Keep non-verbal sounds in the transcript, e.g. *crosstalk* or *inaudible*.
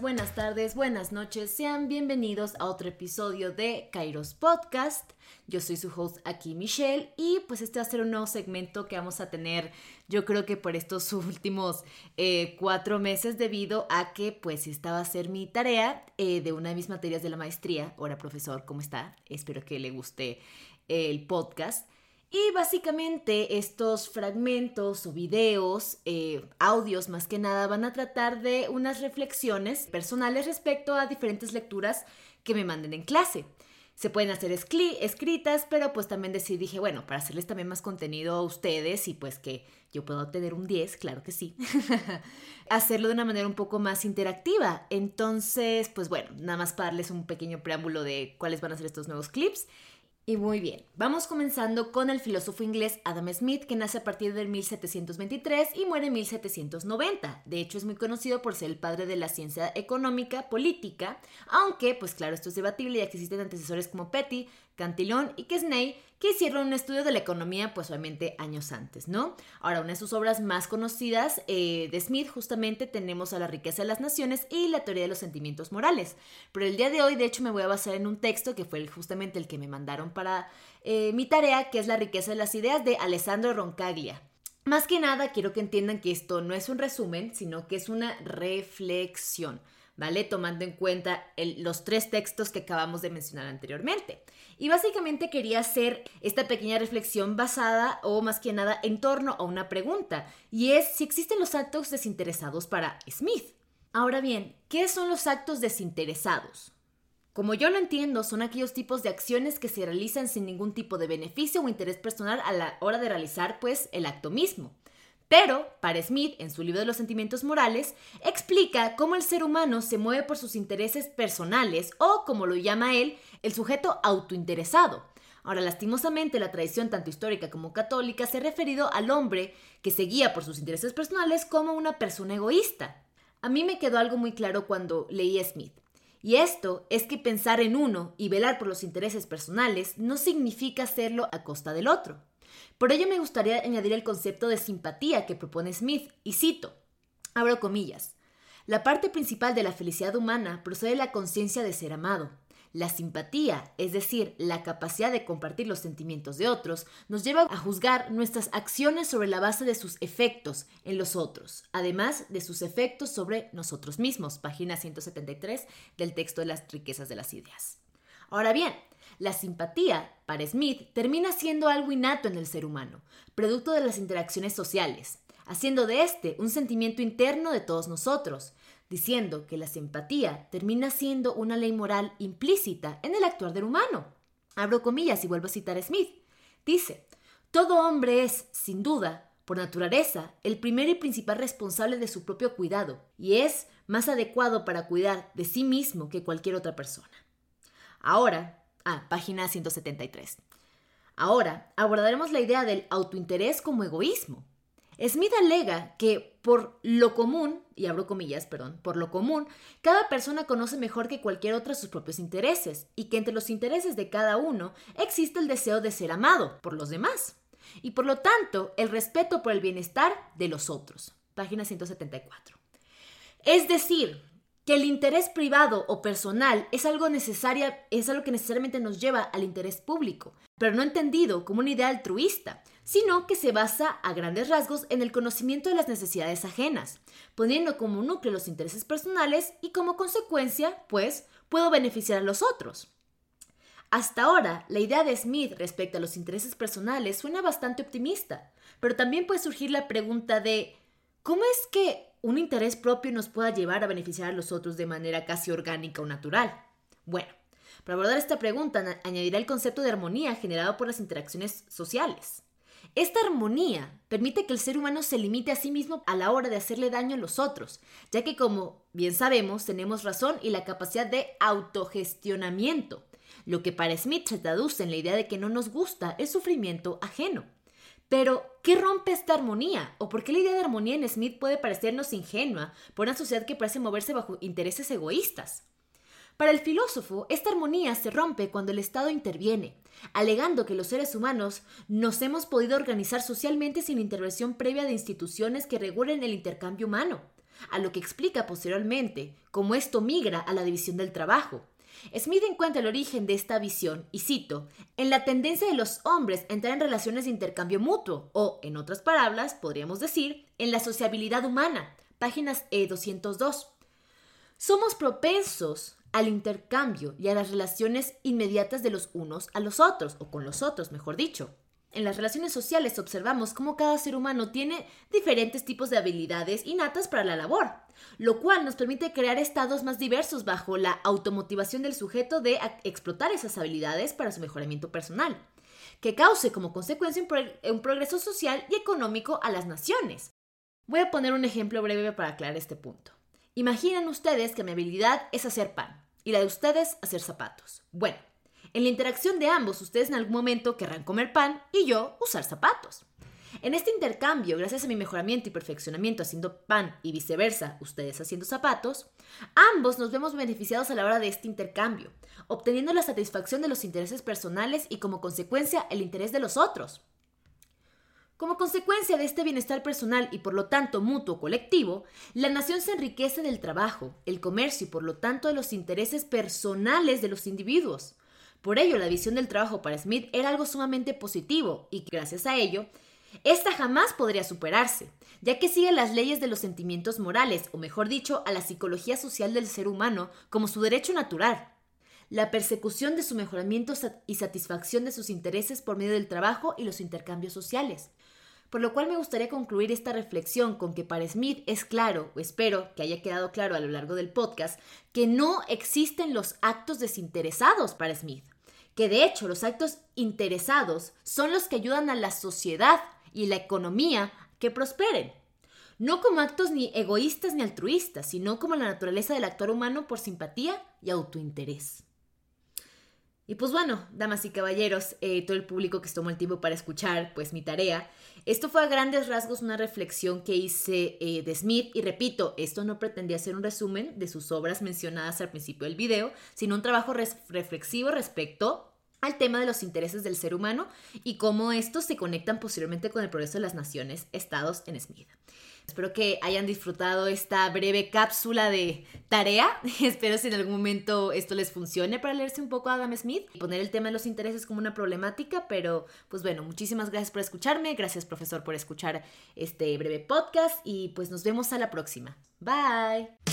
buenas tardes, buenas noches. Sean bienvenidos a otro episodio de Kairos Podcast. Yo soy su host aquí, Michelle, y pues este va a ser un nuevo segmento que vamos a tener, yo creo que por estos *laughs* últimos eh, cuatro meses, debido a que pues esta va a ser mi tarea eh, de una de mis materias de la maestría. Hola, profesor, ¿cómo está? Espero que le guste el podcast. Y básicamente estos fragmentos o videos, eh, audios más que nada, van a tratar de unas reflexiones personales respecto a diferentes lecturas que me manden en clase. Se pueden hacer escritas, pero pues también decidí, dije, bueno, para hacerles también más contenido a ustedes y pues que yo puedo obtener un 10, claro que sí, *laughs* hacerlo de una manera un poco más interactiva. Entonces, pues bueno, nada más para darles un pequeño preámbulo de cuáles van a ser estos nuevos clips y muy bien, vamos comenzando con el filósofo inglés Adam Smith, que nace a partir del 1723 y muere en 1790. De hecho, es muy conocido por ser el padre de la ciencia económica política, aunque, pues claro, esto es debatible ya que existen antecesores como Petty, Cantillon y Quesnay, que hicieron un estudio de la economía, pues obviamente años antes, ¿no? Ahora, una de sus obras más conocidas eh, de Smith, justamente tenemos a La riqueza de las naciones y la teoría de los sentimientos morales. Pero el día de hoy, de hecho, me voy a basar en un texto que fue justamente el que me mandaron para eh, mi tarea, que es La riqueza de las ideas de Alessandro Roncaglia. Más que nada, quiero que entiendan que esto no es un resumen, sino que es una reflexión. ¿Vale? Tomando en cuenta los tres textos que acabamos de mencionar anteriormente. Y básicamente quería hacer esta pequeña reflexión basada o más que nada en torno a una pregunta, y es si existen los actos desinteresados para Smith. Ahora bien, ¿qué son los actos desinteresados? Como yo lo entiendo, son aquellos tipos de acciones que se realizan sin ningún tipo de beneficio o interés personal a la hora de realizar pues el acto mismo. Pero, para Smith, en su libro de los sentimientos morales, explica cómo el ser humano se mueve por sus intereses personales o, como lo llama él, el sujeto autointeresado. Ahora, lastimosamente, la tradición tanto histórica como católica se ha referido al hombre que se guía por sus intereses personales como una persona egoísta. A mí me quedó algo muy claro cuando leí a Smith. Y esto es que pensar en uno y velar por los intereses personales no significa hacerlo a costa del otro. Por ello me gustaría añadir el concepto de simpatía que propone Smith, y cito, abro comillas, la parte principal de la felicidad humana procede de la conciencia de ser amado. La simpatía, es decir, la capacidad de compartir los sentimientos de otros, nos lleva a juzgar nuestras acciones sobre la base de sus efectos en los otros, además de sus efectos sobre nosotros mismos, página 173 del texto de las riquezas de las ideas. Ahora bien, la simpatía, para Smith, termina siendo algo innato en el ser humano, producto de las interacciones sociales, haciendo de este un sentimiento interno de todos nosotros, diciendo que la simpatía termina siendo una ley moral implícita en el actuar del humano. Abro comillas y vuelvo a citar a Smith. Dice, todo hombre es, sin duda, por naturaleza, el primer y principal responsable de su propio cuidado, y es más adecuado para cuidar de sí mismo que cualquier otra persona. Ahora, Ah, página 173. Ahora, abordaremos la idea del autointerés como egoísmo. Smith alega que por lo común, y abro comillas, perdón, por lo común, cada persona conoce mejor que cualquier otra sus propios intereses y que entre los intereses de cada uno existe el deseo de ser amado por los demás y por lo tanto el respeto por el bienestar de los otros. Página 174. Es decir, que el interés privado o personal es algo necesario, es algo que necesariamente nos lleva al interés público, pero no entendido como una idea altruista, sino que se basa a grandes rasgos en el conocimiento de las necesidades ajenas, poniendo como núcleo los intereses personales y como consecuencia, pues, puedo beneficiar a los otros. Hasta ahora, la idea de Smith respecto a los intereses personales suena bastante optimista, pero también puede surgir la pregunta de ¿cómo es que un interés propio nos pueda llevar a beneficiar a los otros de manera casi orgánica o natural? Bueno, para abordar esta pregunta añadiré el concepto de armonía generado por las interacciones sociales. Esta armonía permite que el ser humano se limite a sí mismo a la hora de hacerle daño a los otros, ya que como bien sabemos tenemos razón y la capacidad de autogestionamiento, lo que para Smith se traduce en la idea de que no nos gusta el sufrimiento ajeno. Pero, ¿qué rompe esta armonía? ¿O por qué la idea de armonía en Smith puede parecernos ingenua por una sociedad que parece moverse bajo intereses egoístas? Para el filósofo, esta armonía se rompe cuando el Estado interviene, alegando que los seres humanos nos hemos podido organizar socialmente sin intervención previa de instituciones que regulen el intercambio humano. a lo que explica posteriormente cómo esto migra a la división del trabajo. Smith encuentra el origen de esta visión, y cito, en la tendencia de los hombres a entrar en relaciones de intercambio mutuo, o, en otras palabras, podríamos decir, en la sociabilidad humana, páginas E202. Somos propensos al intercambio y a las relaciones inmediatas de los unos a los otros, o con los otros, mejor dicho. En las relaciones sociales observamos cómo cada ser humano tiene diferentes tipos de habilidades innatas para la labor, lo cual nos permite crear estados más diversos bajo la automotivación del sujeto de explotar esas habilidades para su mejoramiento personal, que cause como consecuencia un, progreso social y económico a las naciones. Voy a poner un ejemplo breve para aclarar este punto. Imaginen ustedes que mi habilidad es hacer pan y la de ustedes hacer zapatos. Bueno, en la interacción de ambos, ustedes en algún momento querrán comer pan y yo usar zapatos. En este intercambio, gracias a mi mejoramiento y perfeccionamiento haciendo pan y viceversa, ustedes haciendo zapatos, ambos nos vemos beneficiados a la hora de este intercambio, obteniendo la satisfacción de los intereses personales y como consecuencia el interés de los otros. Como consecuencia de este bienestar personal y por lo tanto mutuo colectivo, la nación se enriquece del trabajo, el comercio y por lo tanto de los intereses personales de los individuos. Por ello, la visión del trabajo para Smith era algo sumamente positivo y gracias a ello, esta jamás podría superarse, ya que sigue las leyes de los sentimientos morales, o mejor dicho, a la psicología social del ser humano como su derecho natural. La persecución de su mejoramiento y satisfacción de sus intereses por medio del trabajo y los intercambios sociales. Por lo cual me gustaría concluir esta reflexión con que para Smith es claro, o espero que haya quedado claro a lo largo del podcast, que no existen los actos desinteresados para Smith, que de hecho los actos interesados son los que ayudan a la sociedad y la economía que prosperen. No como actos ni egoístas ni altruistas, sino como la naturaleza del actor humano por simpatía y autointerés. Y pues bueno, damas y caballeros, eh, todo el público que se tomó el tiempo para escuchar, pues mi tarea. Esto fue a grandes rasgos una reflexión que hice eh, de Smith y repito, esto no pretendía ser un resumen de sus obras mencionadas al principio del video, sino un trabajo reflexivo respecto al tema de los intereses del ser humano y cómo estos se conectan posiblemente con el progreso de las naciones, estados en Smith. Espero que hayan disfrutado esta breve cápsula de tarea. *laughs* Espero si en algún momento esto les funcione para leerse un poco a Adam Smith y poner el tema de los intereses como una problemática. Pero, pues bueno, muchísimas gracias por escucharme. Gracias, profesor, por escuchar este breve podcast. Y pues nos vemos a la próxima. Bye.